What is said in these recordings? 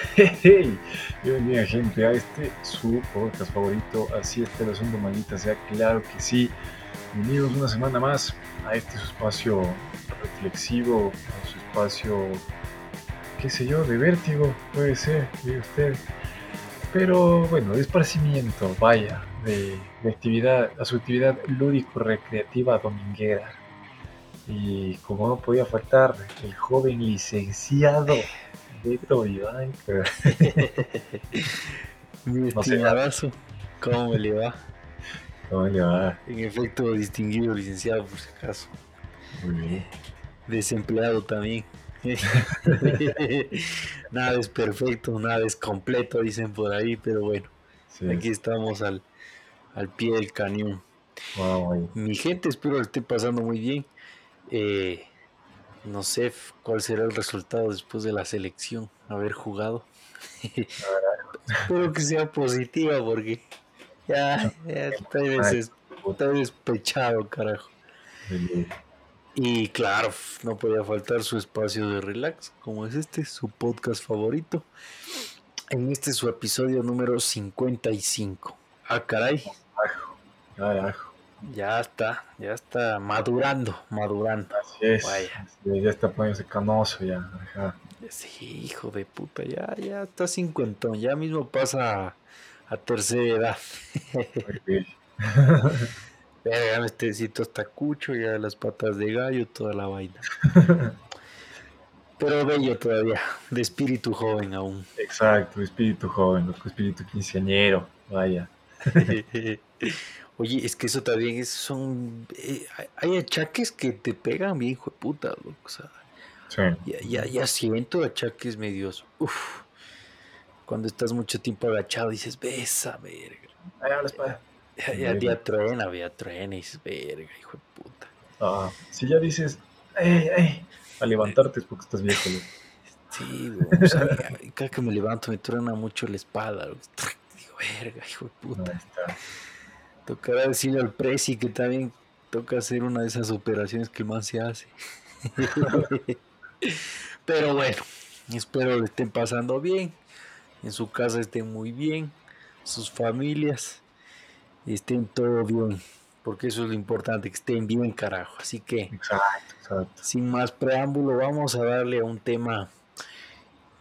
Hey, bienvenida gente a este su podcast favorito, así está el asunto maldita sea, claro que sí. Bienvenidos una semana más a este su espacio reflexivo, a su espacio, qué sé yo, de vértigo, puede ser, de usted. Pero bueno, de vaya, de, de actividad, a su actividad lúdico-recreativa dominguera. Y como no podía faltar, el joven licenciado Mi No sé. estimadazo, ¿cómo me le va? ¿Cómo le va? En efecto, distinguido licenciado, por si acaso. Muy bien. Desempleado también. nada es perfecto, nada es completo, dicen por ahí, pero bueno, Sí, aquí estamos al, al pie del cañón. wow. Mi gente, espero que esté pasando muy bien. Eh, no sé cuál será el resultado después de la selección, haber jugado. espero que sea positiva porque ya, ya estoy, despechado, carajo. Y claro, no podía faltar su espacio de relax, como es este, su podcast favorito. En este su episodio número 55. Ah, caray, Carajo, carajo. Ya está, ya está madurando, madurando. Así es. Vaya. Ya está poniéndose canoso ya. Ajá. Sí, hijo de puta, ya, ya está cincuentón, ya mismo pasa a, a tercera edad. Bien. Verga, este está cucho, ya las patas de gallo, toda la vaina. Pero bello todavía, de espíritu joven aún. Exacto, espíritu joven, espíritu quinceañero. Vaya. Oye, es que eso también es, son. eh, hay- achaques que te pegan bien, hijo de puta, loco. O sea, Sí. ya, ya, ya siento achaques medios. Uf. Cuando estás mucho tiempo agachado, dices, besa, verga. Ahí hablas para. Ya, ya, ya truena, ya truena, y dices, verga, hijo de puta. Ah, si ya dices, ¡ey, ey! A levantarte es porque estás viejo, loco. Sí, güey, o sea, cada que me levanto me truena mucho la espalda. loco. Digo, verga, hijo de puta. Ahí está. Tocará decirle al Prezi que también toca hacer una de esas operaciones que man se hace. Pero bueno, espero le estén pasando bien. En su casa estén muy bien. Sus familias estén todo bien. Porque eso es lo importante, que estén bien, carajo. Así que, Exacto, exacto. sin más preámbulo, vamos a darle a un tema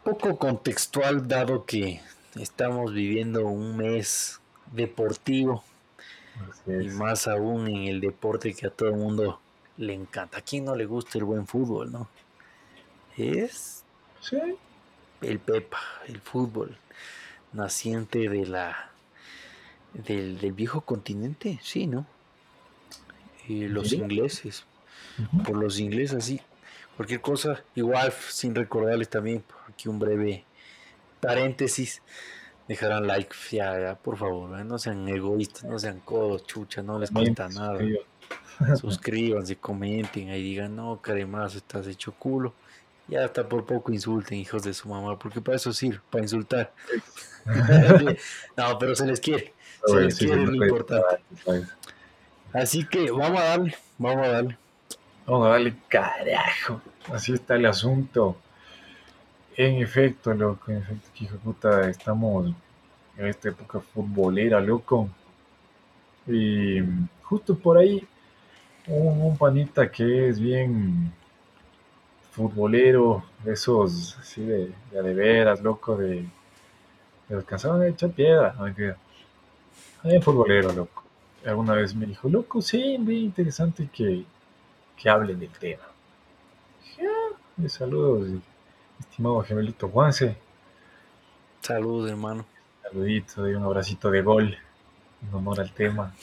poco contextual, dado que estamos viviendo un mes deportivo y más aún en el deporte que a todo el mundo le encanta. ¿A quién no le gusta el buen fútbol, no? Es Sí. el Pepa, el fútbol, naciente de la del, del viejo continente, sí, ¿no? Y los ingleses, por los ingleses, sí. Cualquier cosa, igual, sin recordarles también, aquí un breve paréntesis. Dejarán like, ya, por favor, ¿eh? no sean egoístas, no sean codos, chucha, no les cuesta nada. Suscríbanse, comenten, ahí digan, no, caremazo, estás hecho culo. Ya hasta por poco insulten, hijos de su mamá, porque para eso sirve, para insultar. no, pero se les quiere, se les sí, quiere lo no puede- importante. Así que vamos a darle, vamos a darle. Vamos a darle carajo. Así está el asunto. En efecto, loco, en efecto, que hijo estamos en esta época futbolera, loco. Y justo por ahí, un, panita que es bien futbolero, esos, así de, de, a veras, loco, de, de cansados de echar piedra, no futbolero, loco. Alguna vez me dijo, loco, sí, bien interesante que, que hablen del tema. Dije, "Ah, saludos, estimado gemelito Juanse. Saludos, hermano. Saludito y un abracito de gol en honor al tema.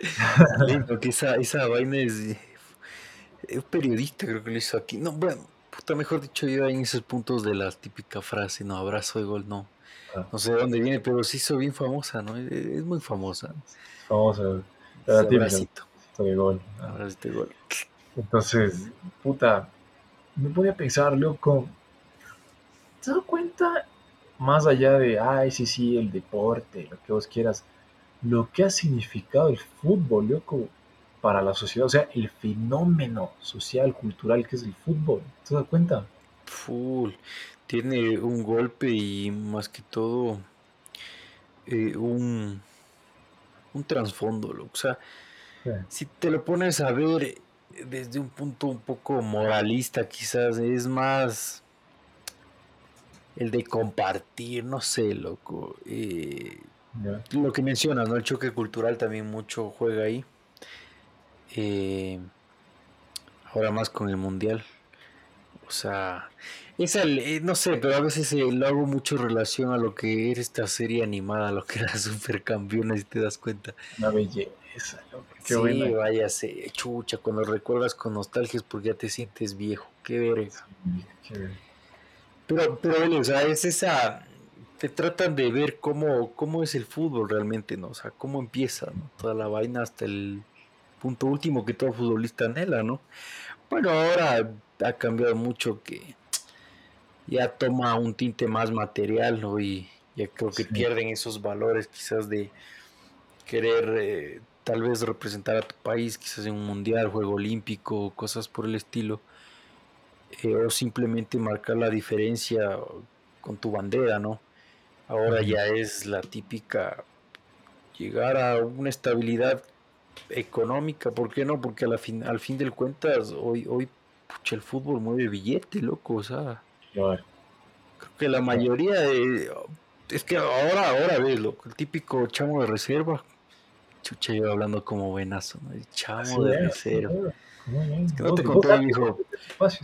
Lindo, que esa, esa vaina es. un periodista, creo que lo hizo aquí. No, bueno, puta, mejor dicho, yo en esos puntos de la típica frase, no, abrazo de gol, no. Ah. No sé de dónde viene, pero se hizo bien famosa, ¿no? Es, es muy famosa. Típica, abracito, abracito de gol. Abracito de gol. Entonces, puta, me ponía a pensar, loco, ¿te das cuenta? Más allá de, ay, sí, sí, el deporte, lo que vos quieras, lo que ha significado el fútbol, loco, para la sociedad, o sea, el fenómeno social, cultural que es el fútbol, ¿te das cuenta? full. Tiene un golpe y más que todo eh, un, un trasfondo. O sea, si te lo pones a ver desde un punto un poco moralista, quizás es más el de compartir, no sé, loco. Eh, lo que mencionas, ¿no? El choque cultural también mucho juega ahí. Eh, ahora más con el mundial. O sea, es eh, no sé, pero a veces eh, lo hago mucho relación a lo que era esta serie animada, lo que era Supercampeones, si te das cuenta. Una belleza, Qué sí, vaya, se chucha, cuando recuerdas con nostalgia es porque ya te sientes viejo. Qué verga. Pero, pero, o sea, es esa. Te tratan de ver cómo, cómo es el fútbol realmente, ¿no? O sea, cómo empieza toda la vaina hasta el punto último que todo futbolista anhela, ¿no? Bueno, ahora ha cambiado mucho que ya toma un tinte más material, ¿no? Y ya creo que pierden esos valores quizás de querer eh, tal vez representar a tu país, quizás en un mundial, juego olímpico, cosas por el estilo, eh, o simplemente marcar la diferencia con tu bandera, ¿no? Ahora ya es la típica llegar a una estabilidad económica, ¿por qué no? Porque a la fin, al fin del cuentas hoy, hoy pucha, el fútbol mueve billete, loco, o sea. Creo que la mayoría de, es que ahora, ahora ves, loco, el típico chamo de reserva, chucha, yo hablando como buenazo, ¿no? El chamo de reserva. Es que no te conté, hijo.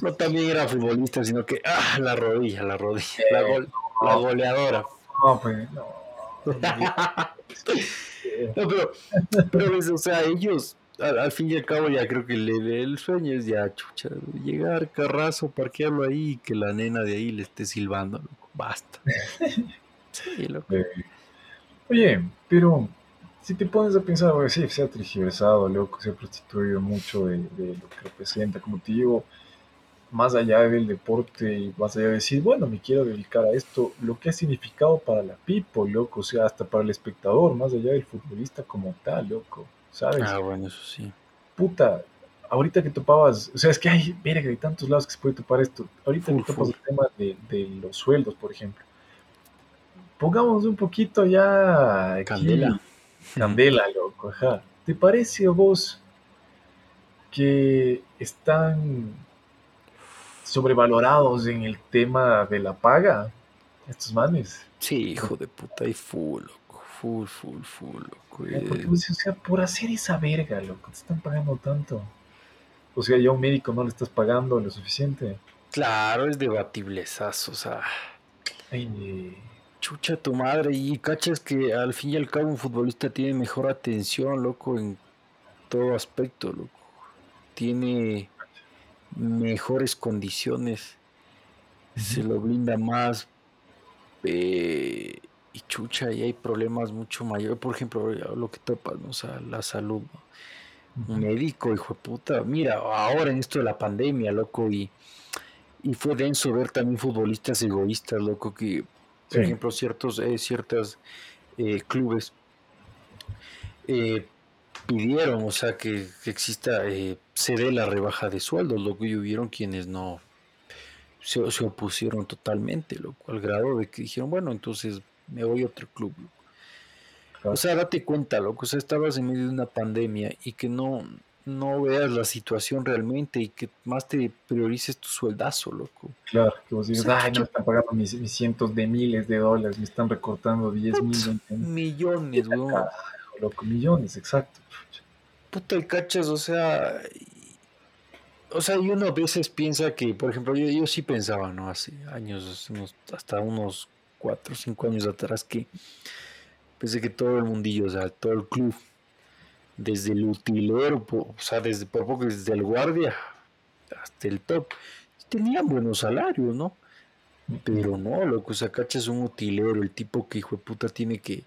No también era futbolista, sino que, ah, la rodilla, la rodilla, la, la goleadora. No, pues, no. no, pero, pero o sea, ellos, al, fin y al cabo, ya creo que le, el sueño es ya, chucha, llegar, carrazo, parquearlo ahí y que la nena de ahí le esté silbando, loco, basta. Sí, loco. Oye, pero si te pones a pensar, sí, se ha trigiversado, loco, se ha prostituido mucho de, de, lo que representa, como te digo, más allá del deporte y más allá de decir, bueno, me quiero dedicar a esto, lo que ha significado para la people, loco, o sea, hasta para el espectador, más allá del futbolista como tal, loco, ¿sabes? Ah, bueno, eso sí. Puta, ahorita que topabas, o sea, es que hay, mira, que hay tantos lados que se puede topar esto. Ahorita que topas el tema de, de, los sueldos, por ejemplo. Pongamos un poquito ya. Candela. Candela, loco, ajá. ¿Te parece a vos que están sobrevalorados en el tema de la paga, estos manes. Sí, hijo de puta, y full, loco, full, full, full, loco. Porque, o sea, por hacer esa verga, loco, te están pagando tanto. O sea, ya un médico no le estás pagando lo suficiente. Claro, es debatiblezazo, o sea. Ay, chucha tu madre. Y cachas que al fin y al cabo un futbolista tiene mejor atención, loco, en todo aspecto, loco. Tiene mejores condiciones, se lo blinda más eh, y chucha, y hay problemas mucho mayores. Por ejemplo, lo que topas, ¿no? o sea, la salud. Un médico, hijo de puta. Mira, ahora en esto de la pandemia, loco, y, y fue denso ver también futbolistas egoístas, loco, que, por ejemplo, ciertos, eh, ciertas eh, clubes eh, pidieron, o sea, que, exista, eh, se dé la rebaja de sueldos, lo que hubieron quienes no se, opusieron totalmente, lo al grado de que dijeron, bueno, entonces me voy a otro club. O sea, date cuenta, loco, o sea, estabas en medio de una pandemia y que no, no veas la situación realmente y que más te priorices tu sueldazo, loco. Claro, que vos digas, ay, no me están pagando mis, cientos de miles de dólares, me están recortando 10 mil. Millones, weón loco, millones, exacto. Puta, y cachas, o sea, o sea, y uno a veces piensa que, por ejemplo, yo, yo sí pensaba, ¿no? Hace años, hasta unos cuatro o cinco años atrás, que pensé que todo el mundillo, o sea, todo el club, desde el utilero, o sea, desde por poco desde el guardia hasta el top, tenían buenos salarios, ¿no? Pero no, loco, o sea, cachas un utilero, el tipo que hijo de puta tiene que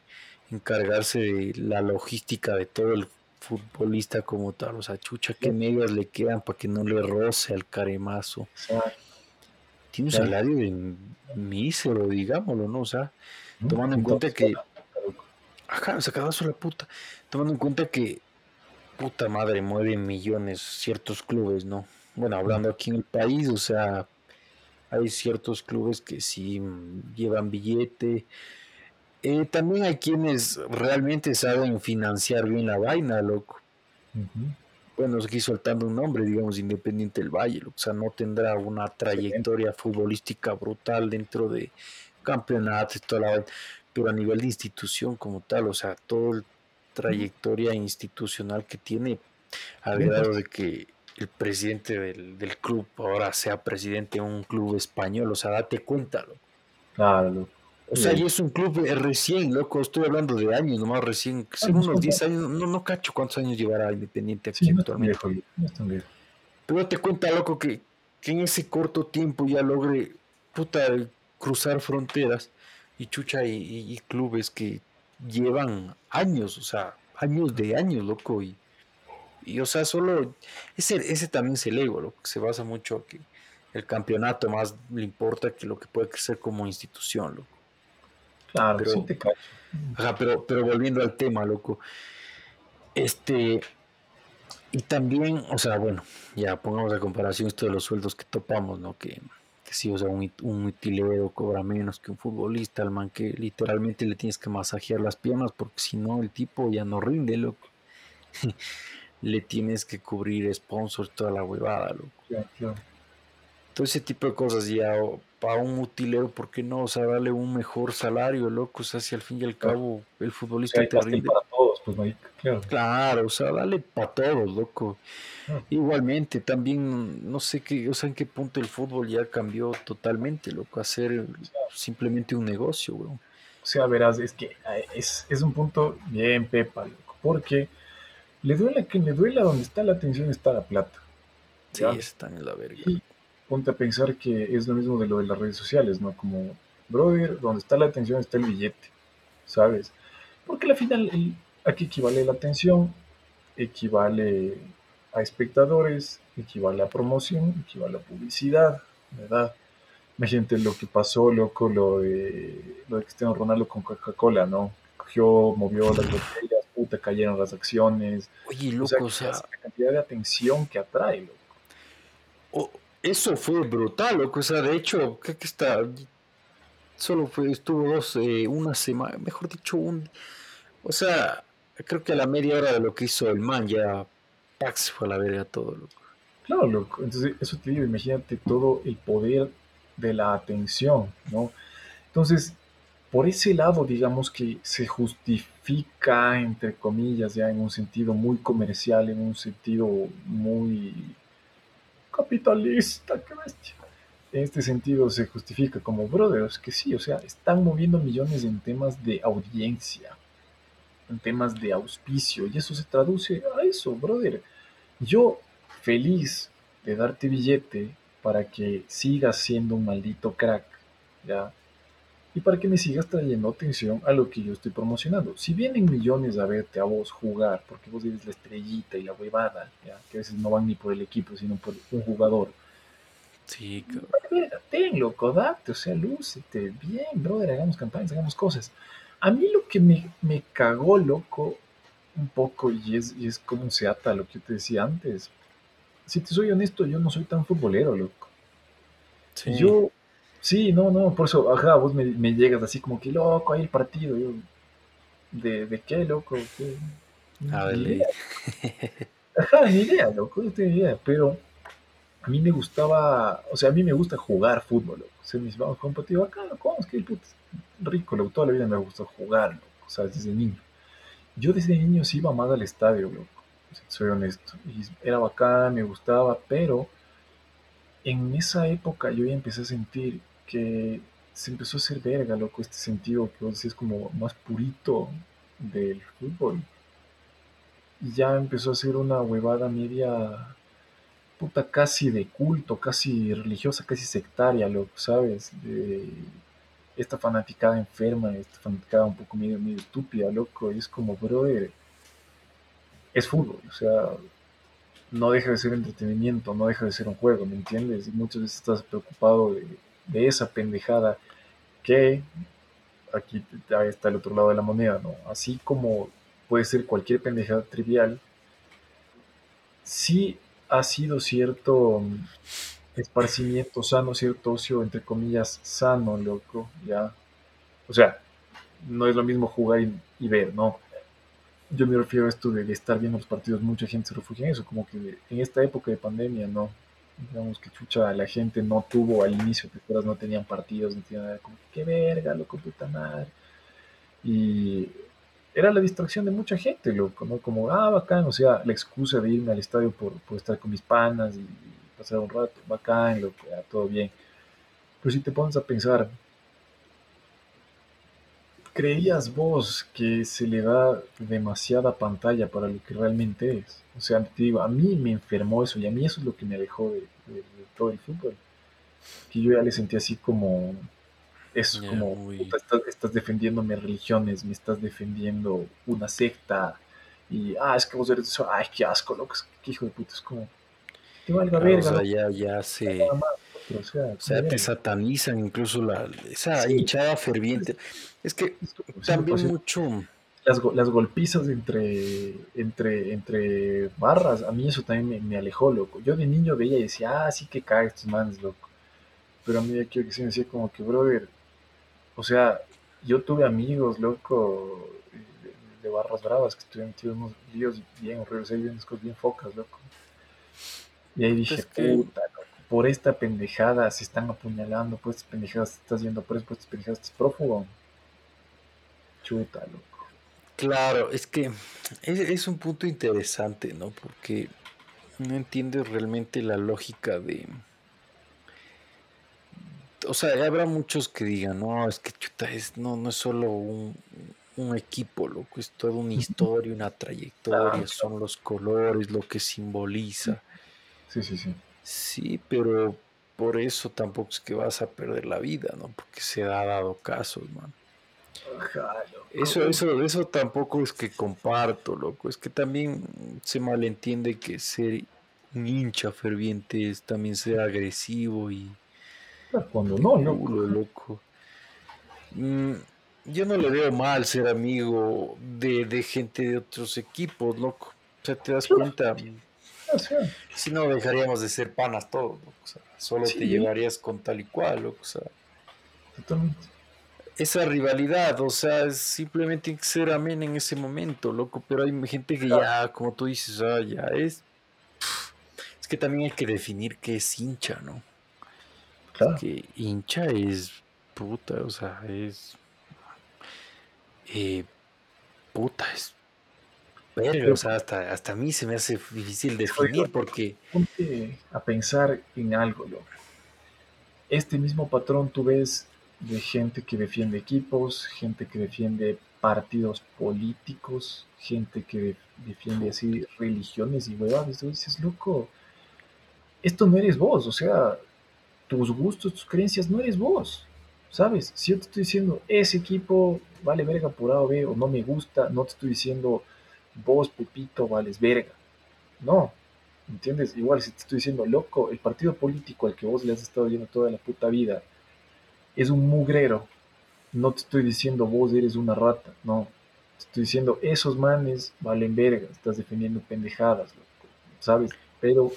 encargarse de la logística de todo el futbolista como tal. O sea, chucha, qué medias le quedan para que no le roce al caremazo. Tiene un salario de mísero, digámoslo, ¿no? O sea, tomando en cuenta que. Ajá, se la puta. Tomando en cuenta que. Puta madre, mueve millones ciertos clubes, ¿no? Bueno, hablando aquí en el país, o sea, hay ciertos clubes que sí llevan billete. Eh, también hay quienes realmente saben financiar bien la vaina, loco. Bueno, aquí soltando un nombre, digamos, Independiente del Valle, o sea, no tendrá una trayectoria futbolística brutal dentro de campeonatos, toda la pero a nivel de institución como tal, o sea, toda la trayectoria institucional que tiene, al grado de que el presidente del, club ahora sea presidente de un club español, o sea, date cuenta, loco. Claro, O sea, y es un club recién, loco, estoy hablando de años nomás recién, son unos 10 años, no, no cacho cuántos años llevará Independiente aquí actualmente. Pero date cuenta, loco, que, que en ese corto tiempo ya logre, puta, cruzar fronteras y chucha y, clubes que llevan años, o sea, años de años, loco, y, y o sea, solo ese, ese también es el ego, loco, que se basa mucho que el campeonato más le importa que lo que puede crecer como institución, loco. Claro, pero, sí te cacho. Ajá, pero, pero volviendo al tema, loco, este, y también, o sea, bueno, ya pongamos a comparación esto de los sueldos que topamos, ¿no? Que que sí, o sea, un, un utilero cobra menos que un futbolista, al man que literalmente le tienes que masajear las piernas porque si no el tipo ya no rinde, loco. le tienes que cubrir sponsors, toda la huevada, loco. Todo ese tipo de cosas ya para un utilero, ¿por qué no? O sea, darle un mejor salario, loco. O sea, si al fin y al cabo el futbolista te rinde. Para todos, pues, claro. claro, o sea, dale para todos, loco. Igualmente, también no sé qué, o sea, en qué punto el fútbol ya cambió totalmente, loco, a ser simplemente un negocio, weón. O sea, verás, es que eh, es, es un punto bien pepa, loco, porque le duela que le duela donde está la atención está la plata. Sí, está en la verga. Y ponte a pensar que es lo mismo de lo de las redes sociales, ¿no? Como, brother, donde está la atención está el billete, ¿sabes? Porque al final aquí equivale la atención, equivale a espectadores, equivale a promoción, equivale a publicidad, ¿verdad? Imagínate lo que pasó, loco, lo de, lo de Cristiano Ronaldo con Coca-Cola, ¿no? Cogió, movió las botellas, puta, cayeron las acciones. Oye, loco, o sea, la cantidad de atención que atrae, loco. eso fue brutal, loco, o sea, de hecho, ¿qué que está? Solo fue, estuvo dos, eh, una semana, mejor dicho, un... O sea, creo que a la media hora de lo que hizo el man ya se fue a la verga todo, loco. Claro, loco. Entonces, eso te digo, imagínate todo el poder de la atención, ¿no? Entonces, por ese lado, digamos que se justifica, entre comillas, ya en un sentido muy comercial, en un sentido muy capitalista, qué bestia. En este sentido se justifica como brothers, que sí, o sea, están moviendo millones en temas de audiencia, en temas de auspicio, y eso se traduce a eso, brother. Yo feliz de darte billete para que sigas siendo un maldito crack, ¿ya? Y para que me sigas trayendo atención a lo que yo estoy promocionando. Si vienen millones a verte a vos jugar, porque vos eres la estrellita y la huevada, ¿ya? que a veces no van ni por el equipo, sino por un jugador. Sí. Ten, loco, date, o sea, lúcete, bien, brother, hagamos campañas, hagamos cosas. A mí lo que me, me cagó, loco, un poco y es, y es como se ata lo que yo te decía antes. Si te soy honesto, yo no soy tan futbolero, loco. Yo, sí, no, no, por eso, ajá, vos me, llegas así como que, loco, hay el partido. Yo, ¿de, de qué, loco? A ver, Ajá, ni idea, loco, no tengo idea, pero a mí me gustaba, o sea, a mí me gusta jugar fútbol, loco. Sea, mis vamos con partido acá, loco, es que puto, rico, loco, toda la vida me gustó jugar, loco, o sea, desde niño. Yo desde niño sí iba más al estadio, loco, soy honesto. Era bacán, me gustaba, pero en esa época yo ya empecé a sentir que se empezó a hacer verga, loco, este sentido que vos decís como más purito del fútbol. Y ya empezó a ser una huevada media casi de culto, casi religiosa, casi sectaria, loco, ¿sabes? De esta fanaticada enferma, esta fanaticada un poco medio, medio estúpida, loco, y es como, brother, es fútbol, o sea, no deja de ser entretenimiento, no deja de ser un juego, ¿me entiendes? Y muchas veces estás preocupado de, de esa pendejada que aquí está el otro lado de la moneda, ¿no? Así como puede ser cualquier pendejada trivial, sí ha sido cierto esparcimiento sano, cierto ocio, entre comillas, sano, loco, ya. O sea, no es lo mismo jugar y, ver, ¿no? Yo me refiero a esto de, estar viendo los partidos, mucha gente se refugia en eso, como que en esta época de pandemia, ¿no? Digamos que chucha, la gente no tuvo al inicio, te no tenían partidos, no tenían nada, como que verga, loco, puta madre. Y era la distracción de mucha gente, loco, ¿no? Como, ah, bacán, o sea, la excusa de irme al estadio por, por estar con mis panas y pasar un rato, bacán, loco, ya, todo bien. Pero si te pones a pensar, ¿creías vos que se le da demasiada pantalla para lo que realmente es? O sea, te digo, a mí me enfermó eso y a mí eso es lo que me alejó de, todo el fútbol. Que yo ya le sentí así como, eso es como, estás, defendiendo mis religiones, me estás defendiendo una secta, y, ah, es que vos eres eso, ay, qué asco, loco, qué hijo de puta, es como, te valga verga. O sea, ya, ya se... O sea, te satanizan incluso la, esa hinchada ferviente. Es que también pues, mucho... Las, las, golpizas entre, entre, entre barras, a mí eso también me, me, alejó, loco. Yo de niño veía y decía, ah, sí que cae estos manes, loco. Pero a mí aquí que se me decía como que, brother, o sea, yo tuve amigos, loco, de, barras bravas, que estuvieron metidos unos líos bien horribles, ahí bien, bien focas, loco. Y ahí dije, puta, loco, por esta pendejada se están apuñalando, por estas pendejadas estás yendo preso, por estas pendejadas estás prófugo. Chuta, loco. Claro, es que es, es un punto interesante, ¿no? Porque no entiendes realmente la lógica de o sea, habrá muchos que digan, no, es que chuta, es, no, no es solo un, equipo, loco, es toda una historia, una trayectoria, son los colores, lo que simboliza. Sí, sí, sí. Sí, pero por eso tampoco es que vas a perder la vida, ¿no? Porque se ha dado casos, man. Eso, eso, eso tampoco es que comparto, loco. Es que también se malentiende que ser un hincha ferviente es también ser agresivo y cuando no, no. loco. Mm, yo no le veo mal ser amigo de, gente de otros equipos, loco. O sea, te das cuenta. Si no, dejaríamos de ser panas todos, solo te llevarías con tal y cual, loco. O sea, Esa rivalidad, o sea, simplemente hay que ser amén en ese momento, loco. Pero hay gente que ya, como tú dices, ah, ya es. Es que también hay que definir qué es hincha, ¿no? Que hincha es puta, o sea, es. Eh, puta, es. Pero, o sea, hasta, hasta a mí se me hace difícil definir porque. Ponte a pensar en algo, loco. Este mismo patrón tú ves de gente que defiende equipos, gente que defiende partidos políticos, gente que defiende así religiones y huevadas. Tú dices, loco, esto no eres vos, o sea, tus gustos, tus creencias, no eres vos. ¿Sabes? Si yo te estoy diciendo, ese equipo vale verga por A o no me gusta, no te estoy diciendo, vos, Pepito, vales verga. No, ¿entiendes? Igual si te estoy diciendo, loco, el partido político al que vos le has estado viendo toda la puta vida es un mugrero. No te estoy diciendo, vos eres una rata. No, te estoy diciendo, esos manes valen verga, estás defendiendo pendejadas, loco, ¿sabes? Pero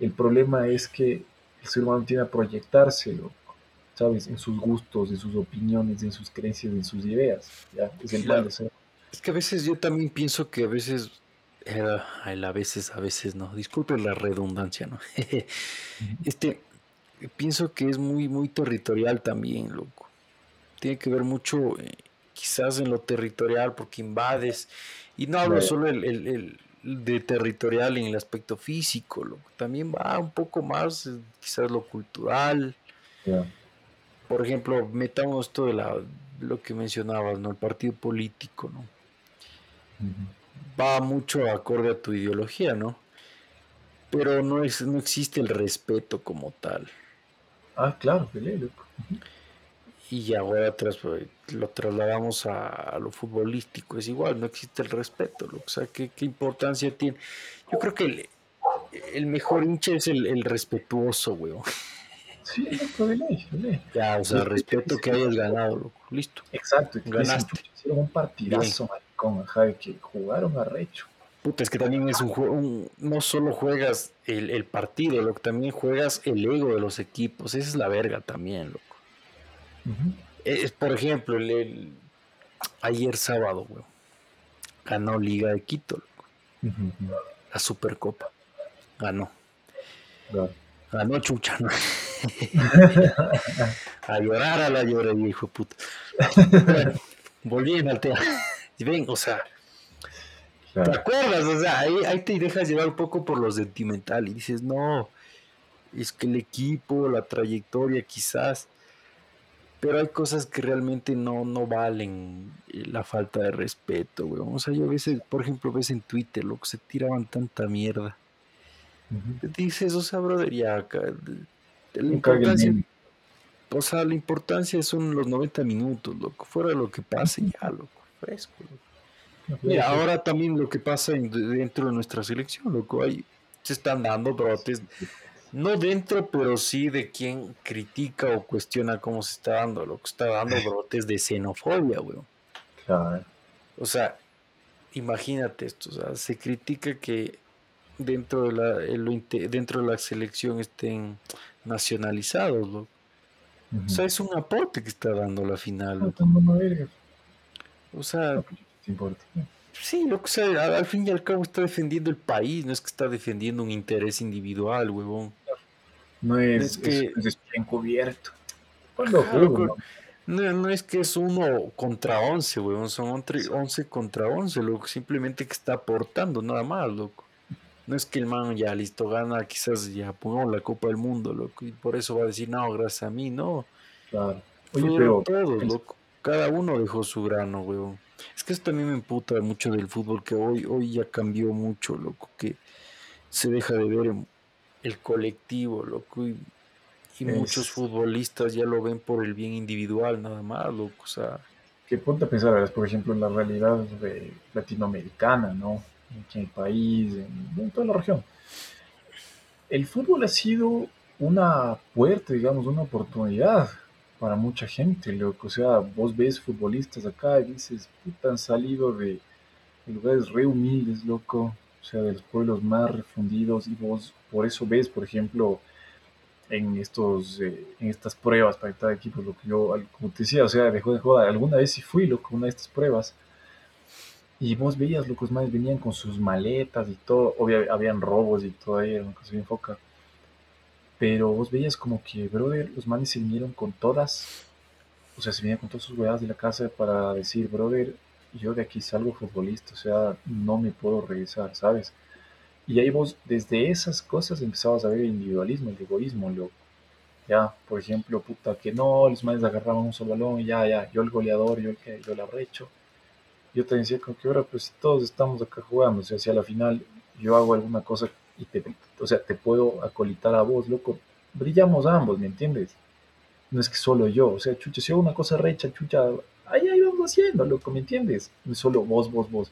el problema es que el ser humano tiene a proyectárselo, ¿sabes? En sus gustos, en sus opiniones, en sus creencias, en sus ideas. ¿ya? Es el mal Es que a veces yo también pienso que a veces, eh, a veces, a veces no, disculpen la redundancia, ¿no? este, pienso que es muy, muy territorial también, loco. Tiene que ver mucho, eh, quizás en lo territorial, porque invades, y no hablo solo el de territorial en el aspecto físico, también va un poco más, eh, quizás lo cultural. Por ejemplo, metamos esto de la, lo que mencionabas, ¿no? El partido político, ¿no? Va mucho acorde a tu ideología, ¿no? Pero no, es, no existe el respeto como tal. Ah, claro, loco y ahora tras, lo trasladamos a, lo futbolístico, es igual, no existe el respeto, o sea, ¿qué, importancia tiene? Yo creo que el, mejor hincha es el, respetuoso, weón. Sí, loco, de ley, Ya, o sea, respeto que hayas ganado, loco, listo. Exacto, ganaste. Hicieron un partidazo, maricón, de que jugaron a recho. Puta, es que también es un juego, no solo juegas el, partido, lo que también juegas el ego de los equipos, esa es la verga también, loco. Es, por ejemplo, el, ayer sábado, weón, ganó Liga de Quito. La Supercopa, ganó. Ganó Chucha, ¿no? a llorar a la lloré, hijo de puta. Bueno, volviendo al tema. Ven, o sea, ¿Te acuerdas? O sea, ahí, te dejas llevar un poco por lo sentimental y dices, no, es que el equipo, la trayectoria quizás, pero hay cosas que realmente no, no valen eh, la falta de respeto, güey. O sea, yo a veces, por ejemplo, ves en Twitter, lo que se tiraban tanta mierda. Dices, o sea, brother, ya, la importancia, o sea, la importancia son los 90 minutos, loco, fuera de lo que pase ya, loco, fresco, loco. Mira, ahora también lo que pasa dentro de nuestra selección, loco, ahí se están dando brotes, no dentro, pero sí de quien critica o cuestiona cómo se está dando, lo que está dando brotes de xenofobia, weón. Claro. O sea, imagínate esto, o sea, se critica que dentro de la, dentro de la selección estén nacionalizados, loco. O sea, es un aporte que está dando la final. O sea. Sí, lo que sea, al fin y al cabo está defendiendo el país, no es que está defendiendo un interés individual, huevón. No es, que es, encubierto. no, no, es que es uno contra once, huevón, son once contra once, loco, simplemente que está aportando, nada más, loco. No es que el man ya listo gana, quizás ya pongamos la Copa del Mundo, loco, y por eso va a decir, no, gracias a mí, no. Claro. Oye, pero, todos, loco. Cada uno dejó su grano, huevón. Es que eso también me emputa mucho del fútbol, que hoy, hoy ya cambió mucho, loco, que se deja de ver el colectivo, loco, y, muchos futbolistas ya lo ven por el bien individual, nada más, loco, o sea... Que ponte a pensar, por ejemplo, en la realidad de latinoamericana, ¿no? En el país, en, toda la región. El fútbol ha sido una puerta, digamos, una oportunidad para mucha gente, loco. O sea, vos ves futbolistas acá y dices, puta, han salido de, lugares re humildes, loco. O sea, de los pueblos más refundidos y vos por eso ves, por ejemplo, en estos eh, en estas pruebas para cada equipo, lo que yo, como te decía, o sea, dejó de joda. Alguna vez sí fui, loco, una de estas pruebas. Y vos veías, locos, más venían con sus maletas y todo. Obviamente, habían robos y todo ahí, era una cosa bien foca pero vos veías como que, brother, los manes se vinieron con todas, o sea, se vinieron con todas sus huevas de la casa para decir, brother, yo de aquí salgo futbolista, o sea, no me puedo regresar, ¿sabes? Y ahí vos, desde esas cosas empezabas a ver el individualismo, el egoísmo, lo, ya, por ejemplo, puta, que no, los manes agarraban un solo balón ya, ya, yo el goleador, yo el que, yo el arrecho. Yo te decía, con que ahora, pues todos estamos acá jugando, o sea, si a la final yo hago alguna cosa y te, o sea, te puedo acolitar a vos, loco. Brillamos ambos, ¿me entiendes? No es que solo yo, o sea, chucha, si hago una cosa recha, chucha, ahí, ahí vamos haciendo, loco, ¿me entiendes? No es solo vos, vos, vos.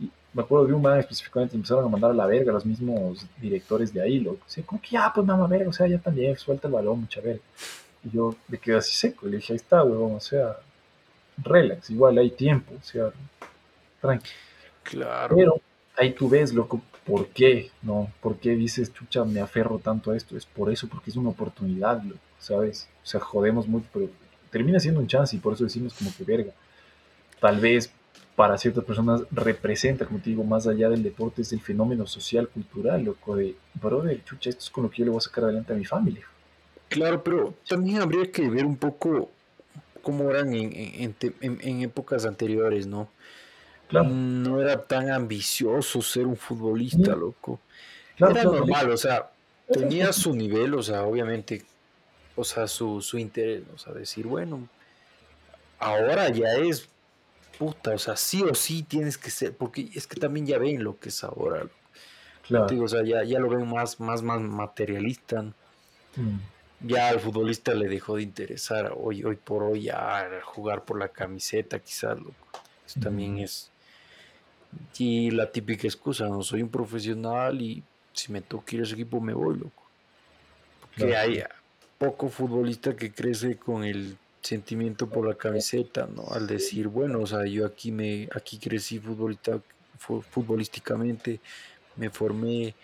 Y me acuerdo de un man específicamente, empezaron a mandar a la verga los mismos directores de ahí, loco. O sea, como que ya, pues mamá verga, o sea, ya también, suelta el balón, mucha verga. Y yo me quedé así seco, y le dije, ahí está, huevón, o sea, relax, igual hay tiempo, o sea, tranqui. Claro. Pero ahí tú ves, loco, ¿por qué? ¿No? ¿Por qué dices, chucha, me aferro tanto a esto? Es por eso, porque es una oportunidad, ¿sabes? O sea, jodemos mucho, pero termina siendo un chance y por eso decimos como que verga. Tal vez para ciertas personas representa, como te digo, más allá del deporte, es el fenómeno social, cultural, loco, de, brother, chucha, esto es con lo que yo le voy a sacar adelante a mi familia. Claro, pero también habría que ver un poco cómo eran en, en épocas anteriores, ¿no? No era tan ambicioso ser un futbolista, loco. era normal, o sea, tenía su nivel, o sea, obviamente, o sea, su, su interés, o sea, decir, bueno, ahora ya es puta, o sea, sí o sí tienes que ser, porque es que también ya ven lo que es ahora. Claro. o sea, ya, ya lo ven más, más, más materialista. Mm. Ya al futbolista le dejó de interesar hoy, hoy por hoy ya jugar por la camiseta, quizás, loco. Eso también es, y la típica excusa, no soy un profesional y si me toca ir a ese equipo me voy, loco. Porque hay poco futbolista que crece con el sentimiento por la camiseta, ¿no? Al decir, bueno, o sea, yo aquí me aquí crecí futbolista futbolísticamente, me formé,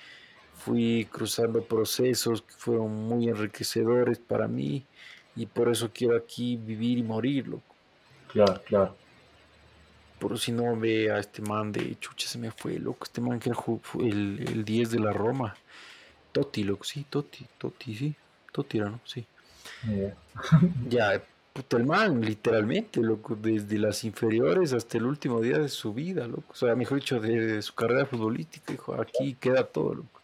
fui cruzando procesos que fueron muy enriquecedores para mí y por eso quiero aquí vivir y morir, loco. Claro, claro. Por si no ve a este man de chucha, se me fue, loco. Este man que era el, el 10 de la Roma. Totti, loco, sí, Totti, Totti, sí. Totti era, ¿no? Sí. ya, puta, el man, literalmente, loco, desde las inferiores hasta el último día de su vida, loco. O sea, mejor dicho, de, su carrera futbolística, dijo, aquí queda todo, loco.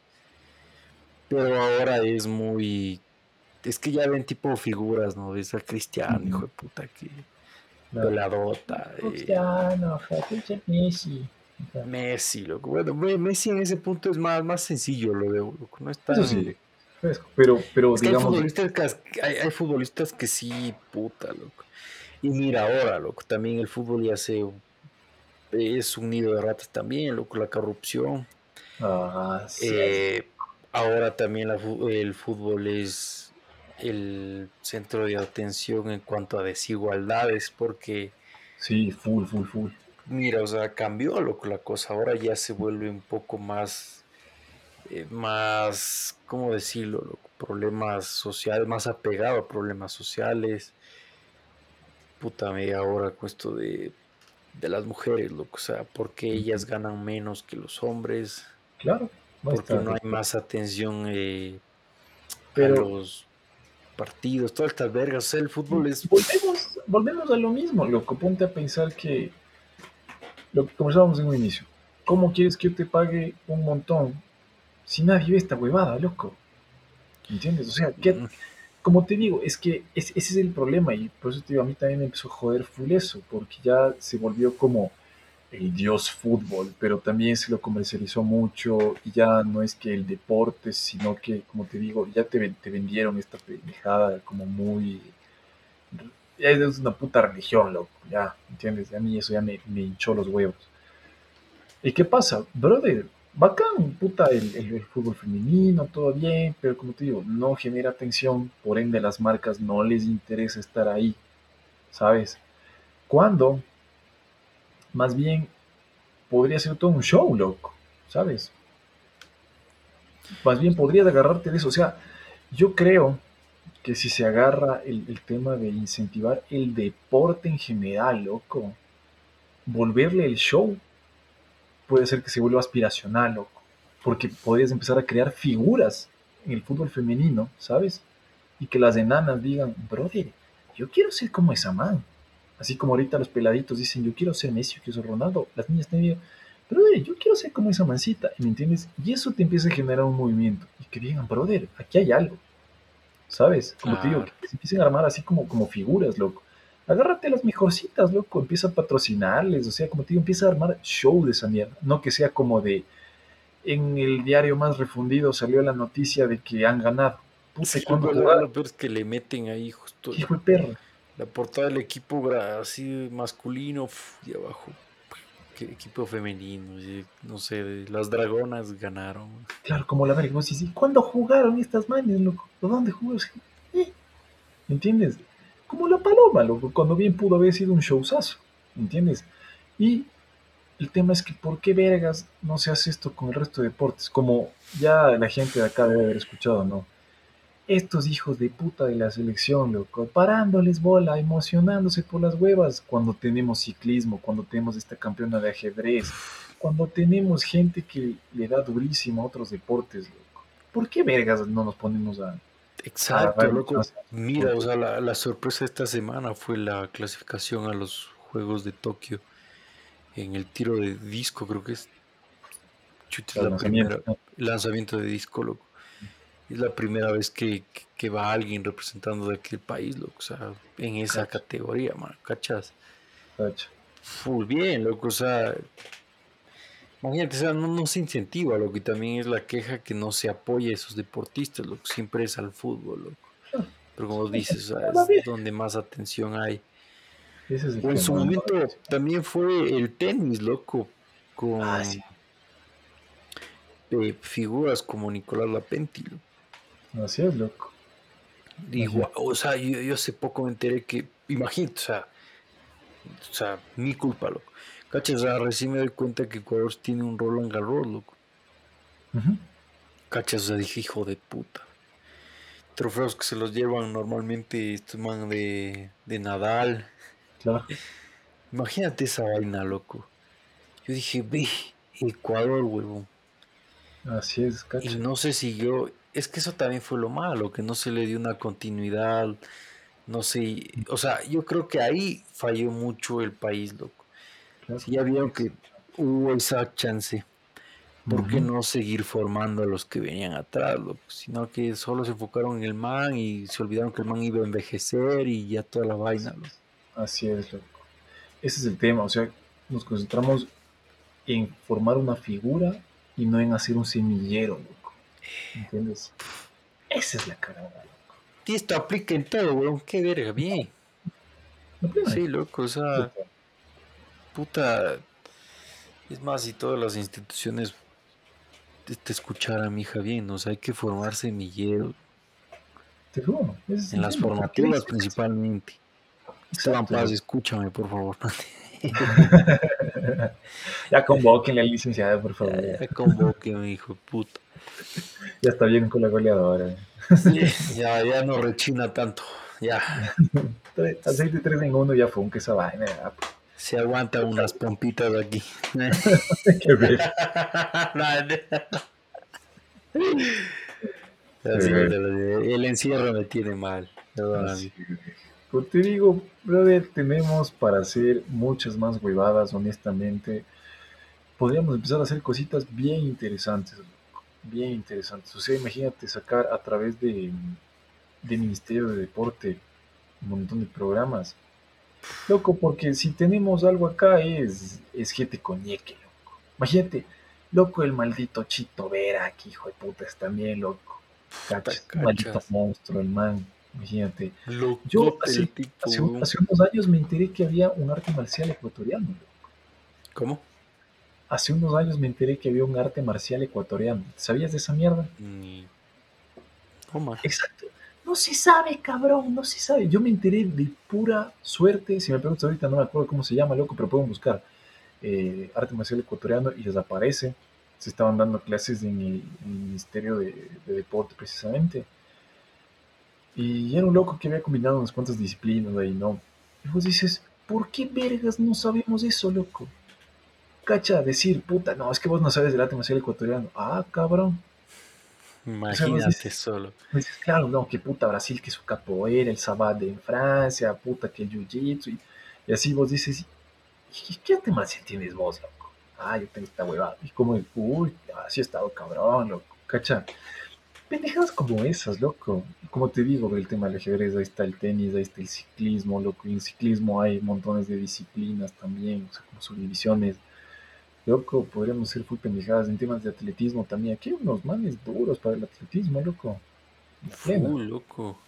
Pero ahora es muy. Es que ya ven tipo figuras, ¿no? Ves a Cristiano, hijo de puta, que. Peladota. Eh. Cristiano, eh, Messi. Messi, loco. Bueno, Messi en ese punto es más, más sencillo, lo veo, loco. No está. Eso sí. Pero, pero digamos. Hay futbolistas, que, hay, futbolistas que sí, puta, loco. Y mira ahora, loco, también el fútbol ya se. Es un nido de ratas también, loco, la corrupción. Ah, sí. Eh, ahora también el fútbol es el centro de atención en cuanto a desigualdades, porque. Sí, full, full, full. Mira, o sea, cambió loco la cosa. Ahora ya se vuelve un poco más eh, más, ¿cómo decirlo? Problemas sociales, más apegado a problemas sociales. Puta media hora con esto de, de las mujeres, loco. O sea, porque ellas ganan menos que los hombres. Claro. porque no hay más atención eh, Pero... a los partidos, todas estas vergas. O sea, el fútbol es. Volvemos, volvemos a lo mismo, loco. Ponte a pensar que lo que conversábamos en un inicio. ¿Cómo quieres que yo te pague un montón si nadie ve esta huevada, loco. ¿Entiendes? O sea, que, como te digo, es que ese es el problema y por eso te digo, a mí también me empezó a joder full eso, porque ya se volvió como el dios fútbol, pero también se lo comercializó mucho y ya no es que el deporte, sino que, como te digo, ya te, te vendieron esta pendejada como muy... Ya es una puta religión, loco, ya, ¿entiendes? A mí eso ya me, me hinchó los huevos. ¿Y qué pasa? Brother, bacán, puta, el, fútbol femenino, todo bien, pero como te digo, no genera atención, por ende las marcas no les interesa estar ahí, ¿sabes? Cuando, más bien, podría ser todo un show, loco, ¿sabes? Más bien podrías agarrarte de eso, o sea, yo creo que si se agarra el, el tema de incentivar el deporte en general, loco, volverle el show puede ser que se vuelva aspiracional, loco, porque podrías empezar a crear figuras en el fútbol femenino, ¿sabes? Y que las enanas digan, brother, yo quiero ser como esa man. Así como ahorita los peladitos dicen, yo quiero ser Messi, yo quiero ser Ronaldo, las niñas también brother, yo quiero ser como esa mancita, ¿me entiendes? Y eso te empieza a generar un movimiento. Y que digan, brother, aquí hay algo. ¿Sabes? Como te digo, que se empiecen a armar así como, como figuras, loco agárrate las mejorcitas, loco, empieza a patrocinarles, o sea, como te digo, empieza a armar show de esa mierda, no que sea como de, en el diario más refundido salió la noticia de que han ganado. Puta, cuando lo peor es que le meten ahí justo Hijo de perro. la portada del equipo así masculino y abajo equipo femenino, no sé, las dragonas ganaron. Claro, como la verga, ¿y cuándo jugaron estas manes, loco? ¿Dónde jugaron? ¿Eh? ¿Me entiendes? Como la paloma, loco, cuando bien pudo haber sido un showzazo, ¿entiendes? Y el tema es que, ¿por qué vergas no se hace esto con el resto de deportes? Como ya la gente de acá debe haber escuchado, ¿no? Estos hijos de puta de la selección, loco, parándoles bola, emocionándose por las huevas, cuando tenemos ciclismo, cuando tenemos esta campeona de ajedrez, cuando tenemos gente que le da durísimo a otros deportes, loco. ¿Por qué vergas no nos ponemos a, Exacto, loco. Mira, o sea, la, sorpresa de esta semana fue la clasificación a los Juegos de Tokio en el tiro de disco, creo que es. la primera, lanzamiento de disco, loco. Es la primera vez que, va alguien representando de aquel país, loco. O sea, en esa categoría, man, ¿cachas? Full bien, loco. O sea, Imagínate, o sea, no, se incentiva, lo que también es la queja que no se apoya a esos deportistas, lo que siempre es al fútbol, loco. Pero como dices, es donde más atención hay. en su momento también fue el tenis, loco, con ah, eh, figuras como Nicolás Lapenti. Loco. Así es, loco. Digo, o sea, yo, hace poco me enteré que, imagínate, o sea, o sea, mi culpa, loco Cachas, recién me doy cuenta que Ecuador tiene un Roland Garros, loco. Cachas, o sea, dije, hijo de puta. Trofeos que se los llevan normalmente estos man de, de Nadal. Claro. Imagínate esa vaina, loco. Yo dije, ve, Ecuador, huevón. Así es, Y cacha. no se siguió. Es que eso también fue lo malo, que no se le dio una continuidad. No sé. O sea, yo creo que ahí falló mucho el país, loco. Si ya vieron que hubo esa chance, ¿por qué no seguir formando a los que venían atrás, loco? Sino que solo se enfocaron en el man y se olvidaron que el man iba a envejecer y ya toda la vaina, loco. Así es, loco. Ese es el tema, o sea, nos concentramos en formar una figura y no en hacer un semillero, loco. ¿Entiendes? Esa es la carada, loco. Y esto aplica en todo, weón. Qué verga, bien. No. Sí, loco, o sea, puta. Es más, si todas las instituciones te, te escucharan, mija, bien, o sea, hay que formar semilleros Te juro, es en las formativas principalmente. Esteban. Paz, escúchame, por favor. Ya convoquenle a la licenciada, por favor. Ya convoque, hijo de puta. Ya está bien con la goleadora. Ya, ya no rechina tanto. Ya, Aceite 3 en 1 ya fue un que esa vaina. Pues. se aguanta unas pompitas aquí. El encierro me tiene mal. Como te digo, brother, tenemos para hacer muchas más huevadas, honestamente. Podríamos empezar a hacer cositas bien interesantes, bien interesantes. O sea, imagínate sacar a través de, de Ministerio de Deporte un montón de programas. Loco, porque si tenemos algo acá es, es gente coñeque, loco. Imagínate, loco, el maldito Chito Vera, que hijo de puta es también, loco. Cachas, maldito monstruo, el man. Imagínate. Locote Yo hace, hace, hace unos años me enteré que había un arte marcial ecuatoriano. loco. ¿Cómo? Hace unos años me enteré que había un arte marcial ecuatoriano. ¿Sabías de esa mierda? Ni... ¿Cómo? Exacto. No se sabe, cabrón, no se sabe. Yo me enteré de pura suerte. Si me preguntas ahorita, no me acuerdo cómo se llama, loco, pero pueden buscar eh, arte marcial ecuatoriano y les aparece. Se estaban dando clases en el, Ministerio de, de Deporte, precisamente. Y era un loco que había combinado unas cuantas disciplinas ahí, ¿no? Y vos dices, ¿por qué vergas no sabemos eso, loco? Cacha, decir, puta, no, es que vos no sabes del arte marcial ecuatoriano. Ah, cabrón. Imagínate dices- solo. Dices, claro, no, que puta Brasil, que su capoeira, el sabate en Francia, puta que el jiu-jitsu. Y, y así vos dices, ¿y qué arte marcial tienes vos, loco? Ah, yo tengo esta huevada. Y como, uy, así he estado cabrón, loco. Cacha. Pendejadas como esas, loco. Como te digo, el tema del ajedrez, ahí está el tenis, ahí está el ciclismo, loco. Y en ciclismo hay montones de disciplinas también, o sea, como subdivisiones. Loco, podríamos ser full pendejadas en temas de atletismo también. Aquí hay unos manes duros para el atletismo, loco. Full, loco.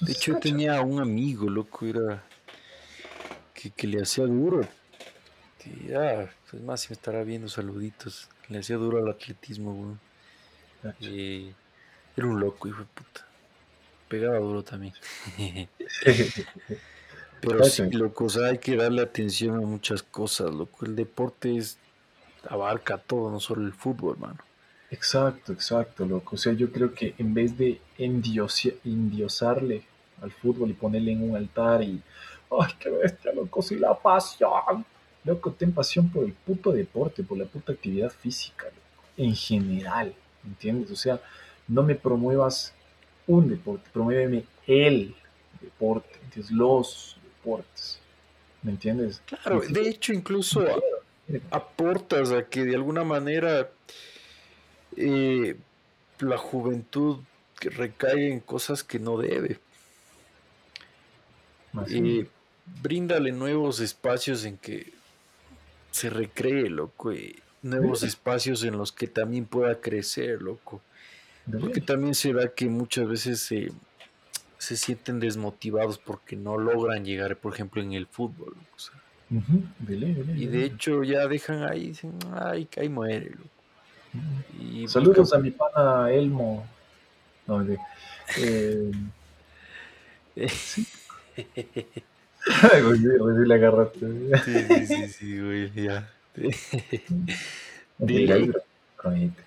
De hecho, yo tenía un amigo, loco, era que, que le hacía duro. Ya, es más, si me estará viendo, saluditos. Le hacía duro al atletismo, weón. Era un loco, hijo de puta. Pegaba duro también. Pero sí, loco, o sea, hay que darle atención a muchas cosas, loco. El deporte es, abarca todo, no solo el fútbol, mano. Exacto, exacto, loco. O sea, yo creo que en vez de endiosarle al fútbol y ponerle en un altar y, ay, qué bestia, loco, sí, la pasión. Loco, ten pasión por el puto deporte, por la puta actividad física, loco. En general, ¿entiendes? O sea, no me promuevas un deporte, promuéveme el deporte, ¿entiendes? Los deportes, ¿me entiendes? Claro, de hecho, incluso aportas a que de alguna manera eh, la juventud recaiga en cosas que no debe. Eh, bríndale nuevos espacios en que se recree, loco. y nuevos espacios en los que también pueda crecer, loco. Porque también se da que muchas veces se, se sienten desmotivados porque no logran llegar, por ejemplo, en el fútbol. o sea, Y de hecho ya dejan ahí, dicen, ay, ahí muere. loco". Ujú. Y Saludos buscan- a mi pana Elmo. No, de, eh, güey, sí, güey, sí le agarraste. Sí, sí, sí, sí, güey, ya. No. Conejito.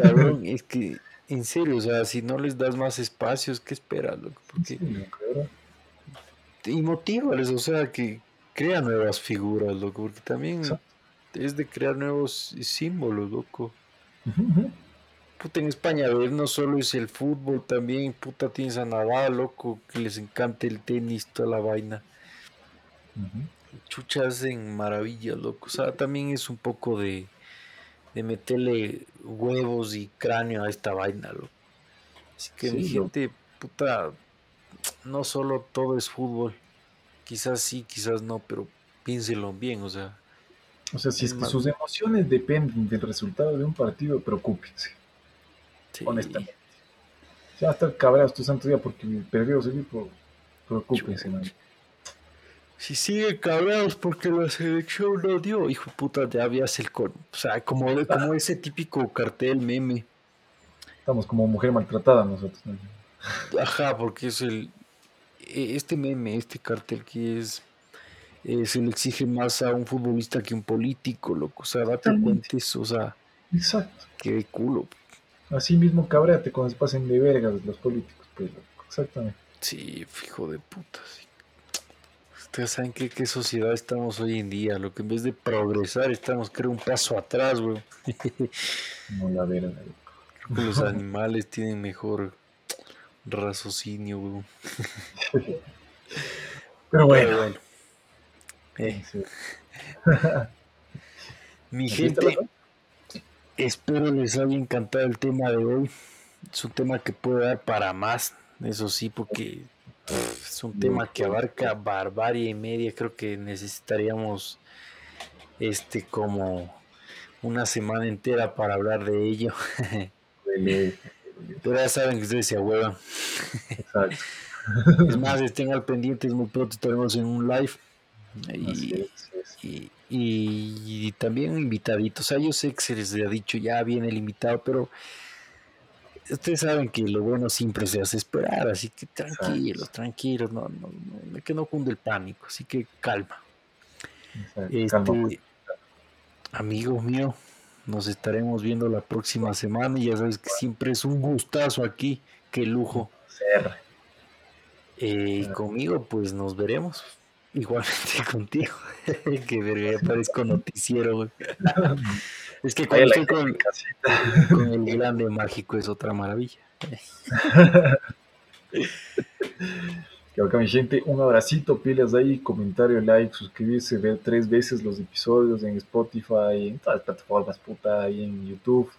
Cabrón, es que, en serio, o sea, si no les das más espacios, ¿qué esperas, loco? Porque Sí, loco, bro. y motívales, o sea, que crea nuevas figuras, loco, porque también Exacto. es de crear nuevos símbolos, loco. Puta, en España, a ver, no solo es el fútbol, también, puta, tienes a Nadal, loco, que les encanta el tenis, toda la vaina. Ujú. Chuchas hacen maravillas, loco. O sea, también es un poco de, de meterle huevos y cráneo a esta vaina, loco. Así que Sí, mi gente, puta, no solo todo es fútbol. Quizás sí, quizás no, pero piénsenlo bien, o sea. O sea, si es Es que sus emociones dependen del resultado de un partido, preocúpense, sí. honestamente. Si van a estar cabreados tu santo día porque perdió su equipo, preocúpense, man. Si sigue cabreados porque la selección no dio, hijo de puta, ya habías el con. O sea, como, como ese típico cartel meme. Estamos como mujer maltratada nosotros. ¿no? Ajá, porque es el. E- Este meme, este cartel que es. eh, se le exige más a un futbolista que a un político, loco. O sea, date cuenta eso, o sea, Exacto. qué culo. Así mismo cabreate cuando se pasen de vergas los políticos, pues, loco. Exactamente. Sí, hijo de puta. sí. Ustedes saben qué, qué sociedad estamos hoy en día, lo que en vez de progresar estamos, creo, un paso atrás, güey. No la verga, loco. Creo que los animales tienen mejor raciocinio, güey. Pero Pero bueno. Eh, sí. mi gente, espero les haya encantado el tema de hoy. Es un tema que puede dar para más, eso sí, porque pff, es un tema que abarca barbarie y media. Creo que necesitaríamos este como una semana entera para hablar de ello. Pero ya saben que ustedes se ahuevan. Exacto. Es más, estén al pendiente, muy pronto estaremos en un live. Y, es, así es. y, y también invitaditos. O sea, yo sé que se les ha dicho ya viene el invitado, pero ustedes saben que lo bueno siempre se hace esperar, así que tranquilos, tranquilos, no, no, no, que no cunde el pánico, así que calma. Exacto. Este, Calma, amigos míos, nos estaremos viendo la próxima semana y ya sabes que siempre es un gustazo aquí, qué lujo. Cerra. Eh, y conmigo, pues nos veremos. Igualmente contigo. que verga, ya parezco noticiero, güey. Es que cuando estoy con, con el grande mágico es otra maravilla. Que acá mi gente, un abracito, pilas ahí, comentario, like, suscribirse, ver tres veces los episodios en Spotify, en todas las plataformas, puta, ahí en YouTube.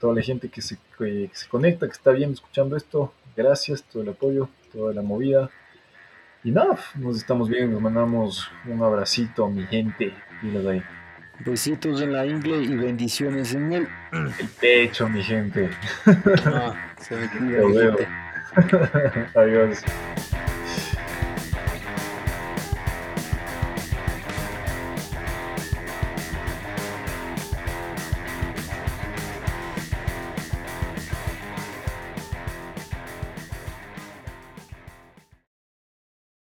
Toda la gente que se, que, que se conecta, que está bien escuchando esto, gracias, todo el apoyo, toda la movida. Y nada, nos estamos viendo, nos mandamos un abracito, mi gente, pilas ahí. Besitos en la ingle y bendiciones en el. El pecho, mi gente. Ah, se me gente. Adiós.